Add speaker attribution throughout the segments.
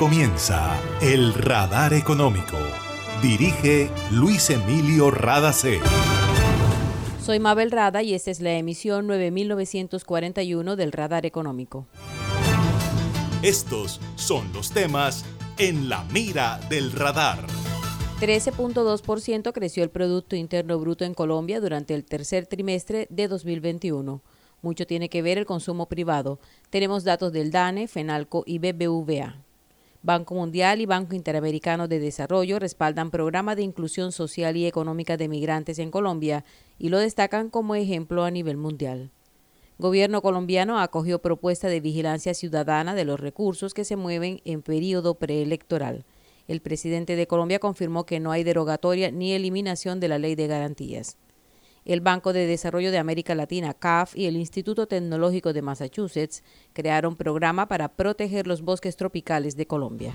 Speaker 1: comienza El Radar Económico. Dirige Luis Emilio Radacé.
Speaker 2: Soy Mabel Rada y esta es la emisión 9941 del Radar Económico.
Speaker 1: Estos son los temas en la mira del radar.
Speaker 2: 13.2% creció el Producto Interno Bruto en Colombia durante el tercer trimestre de 2021. Mucho tiene que ver el consumo privado. Tenemos datos del DANE, FENALCO y BBVA. Banco Mundial y Banco Interamericano de Desarrollo respaldan programa de inclusión social y económica de migrantes en Colombia y lo destacan como ejemplo a nivel mundial. Gobierno colombiano acogió propuesta de vigilancia ciudadana de los recursos que se mueven en periodo preelectoral. El presidente de Colombia confirmó que no hay derogatoria ni eliminación de la ley de garantías el Banco de Desarrollo de América Latina, CAF, y el Instituto Tecnológico de Massachusetts crearon programa para proteger los bosques tropicales de Colombia.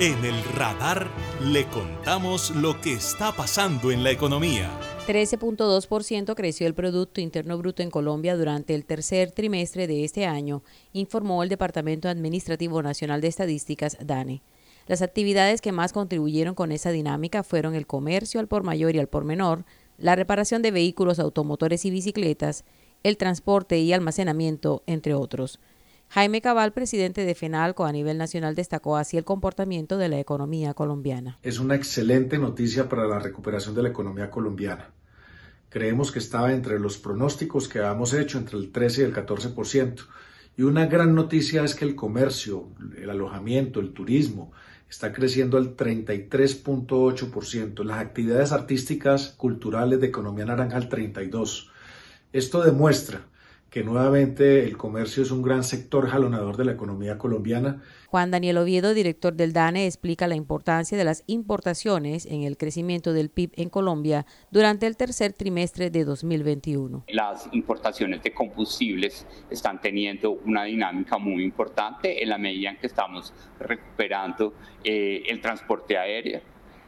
Speaker 1: En el radar le contamos lo que está pasando en la economía.
Speaker 2: 13.2% creció el Producto Interno Bruto en Colombia durante el tercer trimestre de este año, informó el Departamento Administrativo Nacional de Estadísticas, DANE. Las actividades que más contribuyeron con esa dinámica fueron el comercio al por mayor y al por menor, la reparación de vehículos automotores y bicicletas, el transporte y almacenamiento, entre otros. Jaime Cabal, presidente de FENALCO a nivel nacional, destacó así el comportamiento de la economía colombiana.
Speaker 3: Es una excelente noticia para la recuperación de la economía colombiana. Creemos que estaba entre los pronósticos que habíamos hecho entre el 13 y el 14%. Y una gran noticia es que el comercio, el alojamiento, el turismo está creciendo al 33.8%. Las actividades artísticas, culturales de economía naranja al 32%. Esto demuestra que nuevamente el comercio es un gran sector jalonador de la economía colombiana.
Speaker 2: Juan Daniel Oviedo, director del DANE, explica la importancia de las importaciones en el crecimiento del PIB en Colombia durante el tercer trimestre de 2021.
Speaker 4: Las importaciones de combustibles están teniendo una dinámica muy importante en la medida en que estamos recuperando eh, el transporte aéreo,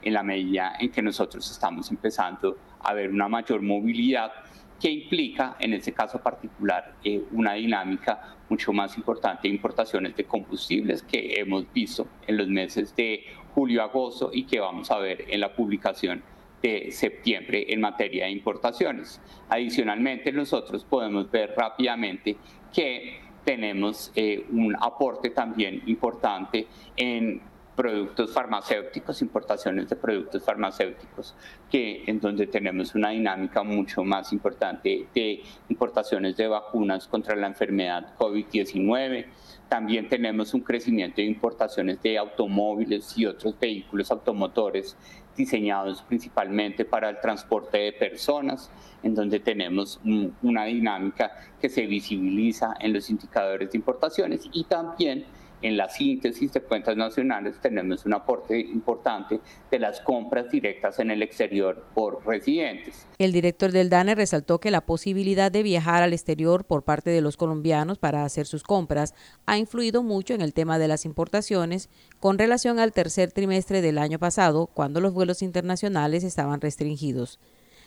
Speaker 4: en la medida en que nosotros estamos empezando a ver una mayor movilidad que implica, en este caso particular, eh, una dinámica mucho más importante de importaciones de combustibles que hemos visto en los meses de julio-agosto y que vamos a ver en la publicación de septiembre en materia de importaciones. Adicionalmente, nosotros podemos ver rápidamente que tenemos eh, un aporte también importante en productos farmacéuticos, importaciones de productos farmacéuticos, que en donde tenemos una dinámica mucho más importante de importaciones de vacunas contra la enfermedad COVID-19. También tenemos un crecimiento de importaciones de automóviles y otros vehículos automotores diseñados principalmente para el transporte de personas, en donde tenemos una dinámica que se visibiliza en los indicadores de importaciones y también en la síntesis de cuentas nacionales tenemos un aporte importante de las compras directas en el exterior por residentes.
Speaker 2: El director del DANE resaltó que la posibilidad de viajar al exterior por parte de los colombianos para hacer sus compras ha influido mucho en el tema de las importaciones con relación al tercer trimestre del año pasado, cuando los vuelos internacionales estaban restringidos.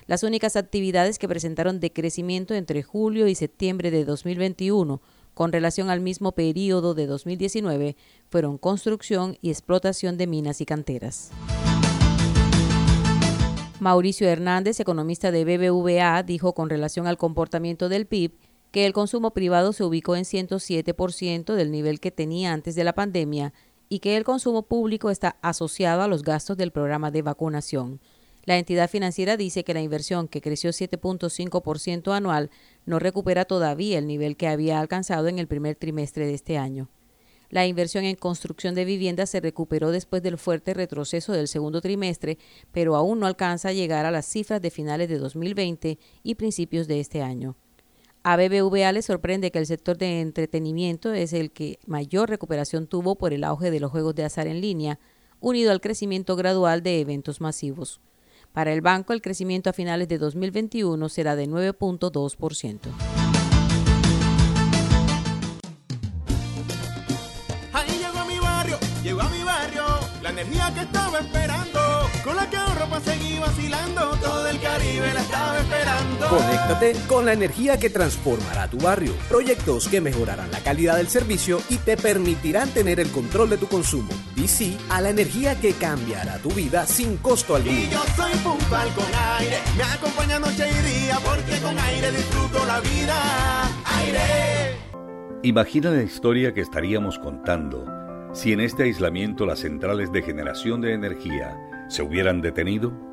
Speaker 2: Las únicas actividades que presentaron decrecimiento entre julio y septiembre de 2021 con relación al mismo periodo de 2019 fueron construcción y explotación de minas y canteras. Mauricio Hernández, economista de BBVA, dijo con relación al comportamiento del PIB que el consumo privado se ubicó en 107% del nivel que tenía antes de la pandemia y que el consumo público está asociado a los gastos del programa de vacunación. La entidad financiera dice que la inversión, que creció 7.5% anual, no recupera todavía el nivel que había alcanzado en el primer trimestre de este año. La inversión en construcción de viviendas se recuperó después del fuerte retroceso del segundo trimestre, pero aún no alcanza a llegar a las cifras de finales de 2020 y principios de este año. A BBVA le sorprende que el sector de entretenimiento es el que mayor recuperación tuvo por el auge de los juegos de azar en línea, unido al crecimiento gradual de eventos masivos. Para el banco, el crecimiento a finales de 2021 será de 9.2%.
Speaker 5: Ahí llegó a mi barrio, la energía que estaba esperando, vacilando, todo el Caribe la estaba esperando.
Speaker 6: Conéctate con la energía que transformará tu barrio. Proyectos que mejorarán la calidad del servicio y te permitirán tener el control de tu consumo. Y sí a la energía que cambiará tu vida sin costo alguno.
Speaker 5: Y yo soy puntual con aire, me acompaña noche y día, porque con aire disfruto la vida. Aire.
Speaker 7: Imagina la historia que estaríamos contando si en este aislamiento las centrales de generación de energía se hubieran detenido.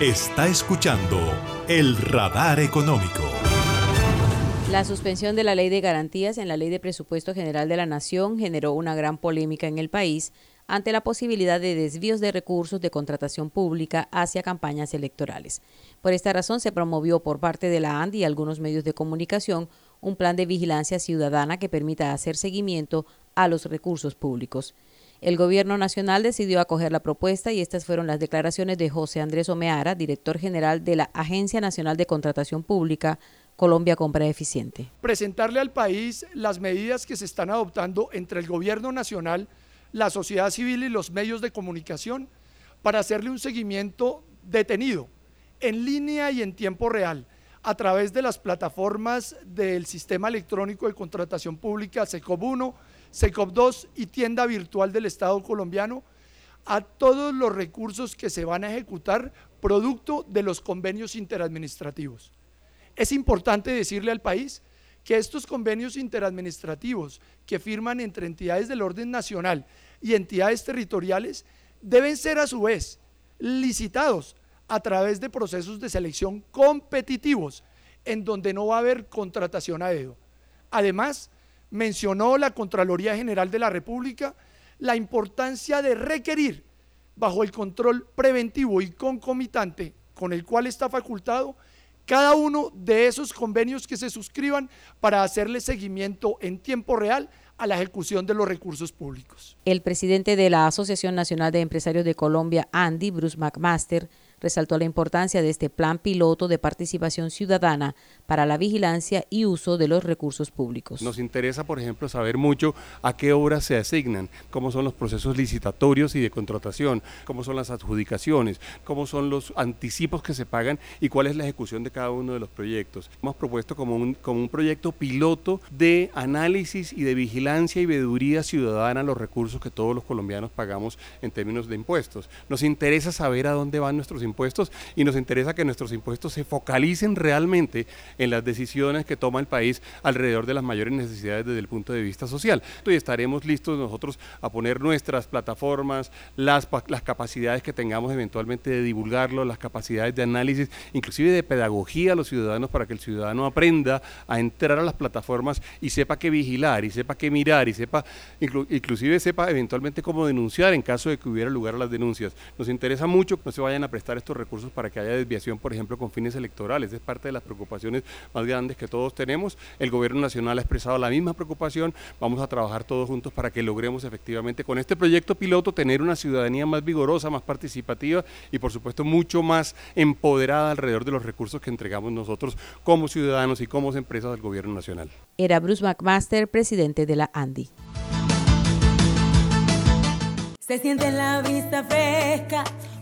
Speaker 1: Está escuchando el radar económico.
Speaker 2: La suspensión de la ley de garantías en la ley de presupuesto general de la Nación generó una gran polémica en el país ante la posibilidad de desvíos de recursos de contratación pública hacia campañas electorales. Por esta razón se promovió por parte de la ANDI y algunos medios de comunicación un plan de vigilancia ciudadana que permita hacer seguimiento a los recursos públicos. El Gobierno Nacional decidió acoger la propuesta y estas fueron las declaraciones de José Andrés Omeara, director general de la Agencia Nacional de Contratación Pública, Colombia Compra Eficiente.
Speaker 8: Presentarle al país las medidas que se están adoptando entre el Gobierno Nacional, la sociedad civil y los medios de comunicación para hacerle un seguimiento detenido, en línea y en tiempo real, a través de las plataformas del Sistema Electrónico de Contratación Pública, SECOB 1, SECOP 2 y tienda virtual del Estado colombiano a todos los recursos que se van a ejecutar producto de los convenios interadministrativos. Es importante decirle al país que estos convenios interadministrativos que firman entre entidades del orden nacional y entidades territoriales deben ser a su vez licitados a través de procesos de selección competitivos en donde no va a haber contratación a dedo. Además, mencionó la Contraloría General de la República la importancia de requerir, bajo el control preventivo y concomitante con el cual está facultado, cada uno de esos convenios que se suscriban para hacerle seguimiento en tiempo real a la ejecución de los recursos públicos.
Speaker 2: El presidente de la Asociación Nacional de Empresarios de Colombia, Andy Bruce McMaster, resaltó la importancia de este plan piloto de participación ciudadana para la vigilancia y uso de los recursos públicos.
Speaker 9: Nos interesa, por ejemplo, saber mucho a qué obras se asignan, cómo son los procesos licitatorios y de contratación, cómo son las adjudicaciones, cómo son los anticipos que se pagan y cuál es la ejecución de cada uno de los proyectos. Hemos propuesto como un, como un proyecto piloto de análisis y de vigilancia y veeduría ciudadana los recursos que todos los colombianos pagamos en términos de impuestos. Nos interesa saber a dónde van nuestros impuestos impuestos y nos interesa que nuestros impuestos se focalicen realmente en las decisiones que toma el país alrededor de las mayores necesidades desde el punto de vista social. Y estaremos listos nosotros a poner nuestras plataformas, las, las capacidades que tengamos eventualmente de divulgarlo, las capacidades de análisis, inclusive de pedagogía a los ciudadanos para que el ciudadano aprenda a entrar a las plataformas y sepa qué vigilar y sepa qué mirar y sepa, inclusive sepa eventualmente cómo denunciar en caso de que hubiera lugar a las denuncias. Nos interesa mucho que no se vayan a prestar estos recursos para que haya desviación, por ejemplo, con fines electorales. Es parte de las preocupaciones más grandes que todos tenemos. El gobierno nacional ha expresado la misma preocupación. Vamos a trabajar todos juntos para que logremos efectivamente con este proyecto piloto tener una ciudadanía más vigorosa, más participativa y por supuesto mucho más empoderada alrededor de los recursos que entregamos nosotros como ciudadanos y como empresas del gobierno nacional.
Speaker 2: Era Bruce McMaster, presidente de la ANDI.
Speaker 10: Se siente en la vista fresca,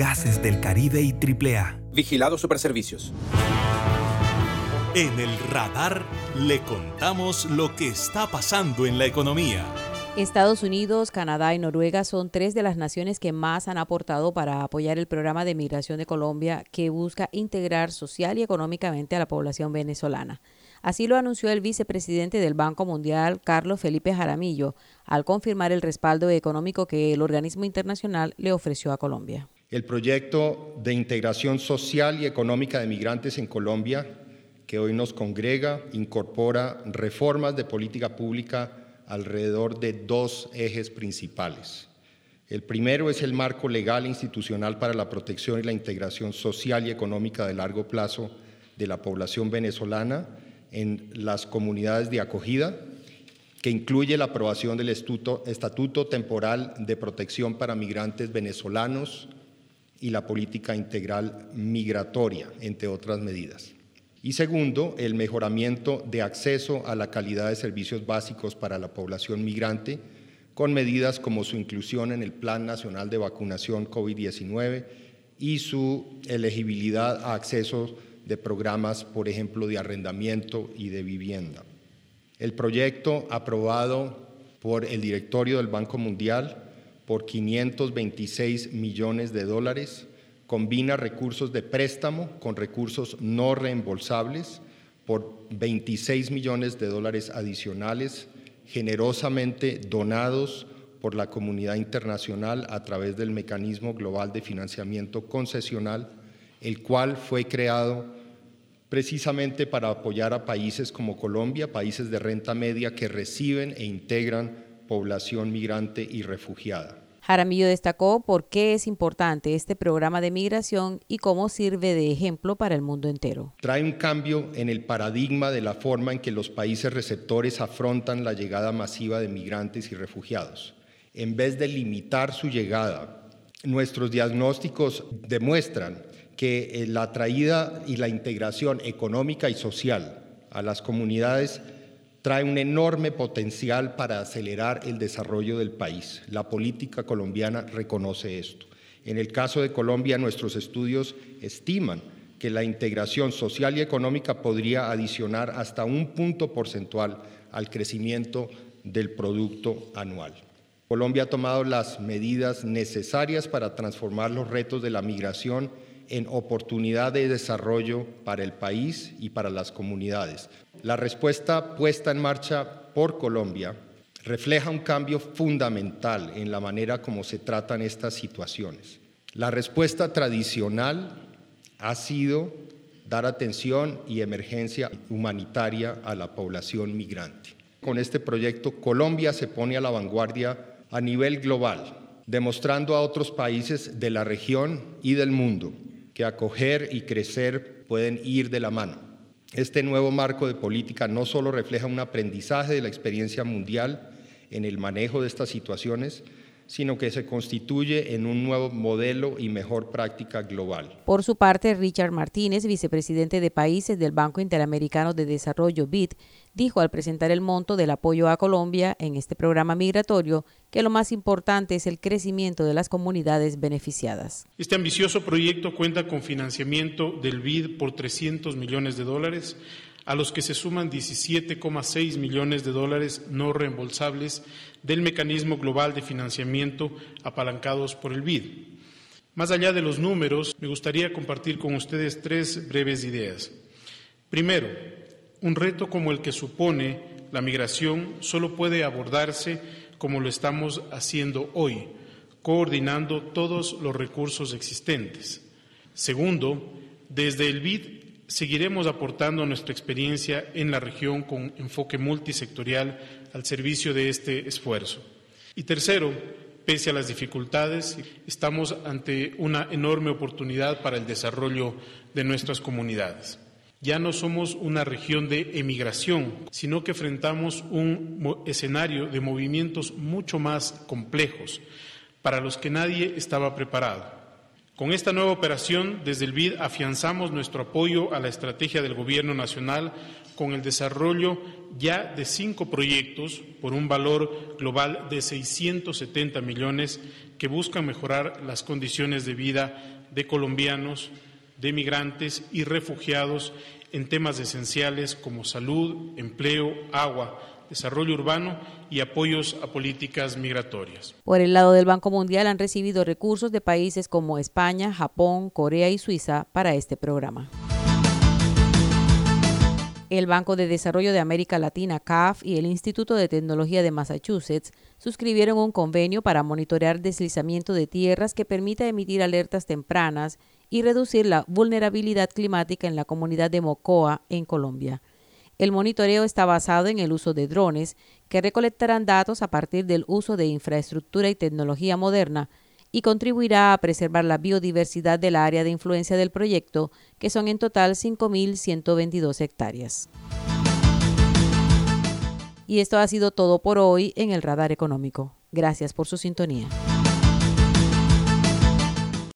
Speaker 11: Gases del Caribe y AAA.
Speaker 12: Vigilado Superservicios.
Speaker 1: En el radar le contamos lo que está pasando en la economía.
Speaker 2: Estados Unidos, Canadá y Noruega son tres de las naciones que más han aportado para apoyar el programa de migración de Colombia que busca integrar social y económicamente a la población venezolana. Así lo anunció el vicepresidente del Banco Mundial, Carlos Felipe Jaramillo, al confirmar el respaldo económico que el organismo internacional le ofreció a Colombia.
Speaker 13: El proyecto de integración social y económica de migrantes en Colombia, que hoy nos congrega, incorpora reformas de política pública alrededor de dos ejes principales. El primero es el marco legal e institucional para la protección y la integración social y económica de largo plazo de la población venezolana en las comunidades de acogida, que incluye la aprobación del Estatuto, Temporal de Protección para Migrantes Venezolanos y la política integral migratoria, entre otras medidas. Y segundo, el mejoramiento de acceso a la calidad de servicios básicos para la población migrante, con medidas como su inclusión en el Plan Nacional de Vacunación COVID-19 y su elegibilidad a acceso de programas, por ejemplo, de arrendamiento y de vivienda. El proyecto aprobado por el directorio del Banco Mundial por 526 millones de dólares combina recursos de préstamo con recursos no reembolsables por 26 millones de dólares adicionales generosamente donados por la comunidad internacional a través del Mecanismo Global de Financiamiento Concesional, el cual fue creado precisamente para apoyar a países como Colombia, países de renta media que reciben e integran población migrante y refugiada.
Speaker 2: Jaramillo destacó por qué es importante este programa de migración y cómo sirve de ejemplo para el mundo entero.
Speaker 13: Trae un cambio en el paradigma de la forma en que los países receptores afrontan la llegada masiva de migrantes y refugiados. En vez de limitar su llegada, nuestros diagnósticos demuestran que eh, la traída y la integración económica y social a las comunidades trae un enorme potencial para acelerar el desarrollo del país. La política colombiana reconoce esto. En el caso de Colombia, nuestros estudios estiman que la integración social y económica podría adicionar hasta un punto porcentual al crecimiento del Producto Anual. Colombia ha tomado las medidas necesarias para transformar los retos de la migración en oportunidad de desarrollo para el país y para las comunidades. La respuesta puesta en marcha por Colombia refleja un cambio fundamental en la manera como se tratan estas situaciones. La respuesta tradicional ha sido dar atención y emergencia humanitaria a la población migrante. Con este proyecto, Colombia se pone a la vanguardia a nivel global, demostrando a otros países de la región y del mundo que acoger y crecer pueden ir de la mano. Este nuevo marco de política no solo refleja un aprendizaje de la experiencia mundial en el manejo de estas situaciones, sino que se constituye en un nuevo modelo y mejor práctica global.
Speaker 2: Por su parte, Richard Martínez, vicepresidente de países del Banco Interamericano de Desarrollo BID, dijo al presentar el monto del apoyo a Colombia en este programa migratorio que lo más importante es el crecimiento de las comunidades beneficiadas.
Speaker 12: Este ambicioso proyecto cuenta con financiamiento del BID por 300 millones de dólares, a los que se suman 17,6 millones de dólares no reembolsables del mecanismo global de financiamiento apalancados por el BID. Más allá de los números, me gustaría compartir con ustedes tres breves ideas. Primero, un reto como el que supone la migración solo puede abordarse como lo estamos haciendo hoy, coordinando todos los recursos existentes. Segundo, desde el BID seguiremos aportando nuestra experiencia en la región con enfoque multisectorial al servicio de este esfuerzo. Y tercero, pese a las dificultades, estamos ante una enorme oportunidad para el desarrollo de nuestras comunidades. Ya no somos una región de emigración, sino que enfrentamos un escenario de movimientos mucho más complejos, para los que nadie estaba preparado. Con esta nueva operación, desde el BID afianzamos nuestro apoyo a la estrategia del Gobierno Nacional con el desarrollo ya de cinco proyectos por un valor global de 670 millones que buscan mejorar las condiciones de vida de colombianos, de migrantes y refugiados en temas esenciales como salud, empleo, agua, desarrollo urbano y apoyos a políticas migratorias.
Speaker 2: Por el lado del Banco Mundial han recibido recursos de países como España, Japón, Corea y Suiza para este programa. El Banco de Desarrollo de América Latina, CAF, y el Instituto de Tecnología de Massachusetts suscribieron un convenio para monitorear deslizamiento de tierras que permita emitir alertas tempranas y reducir la vulnerabilidad climática en la comunidad de Mocoa, en Colombia. El monitoreo está basado en el uso de drones que recolectarán datos a partir del uso de infraestructura y tecnología moderna y contribuirá a preservar la biodiversidad del área de influencia del proyecto, que son en total 5.122 hectáreas. Y esto ha sido todo por hoy en el Radar Económico. Gracias por su sintonía.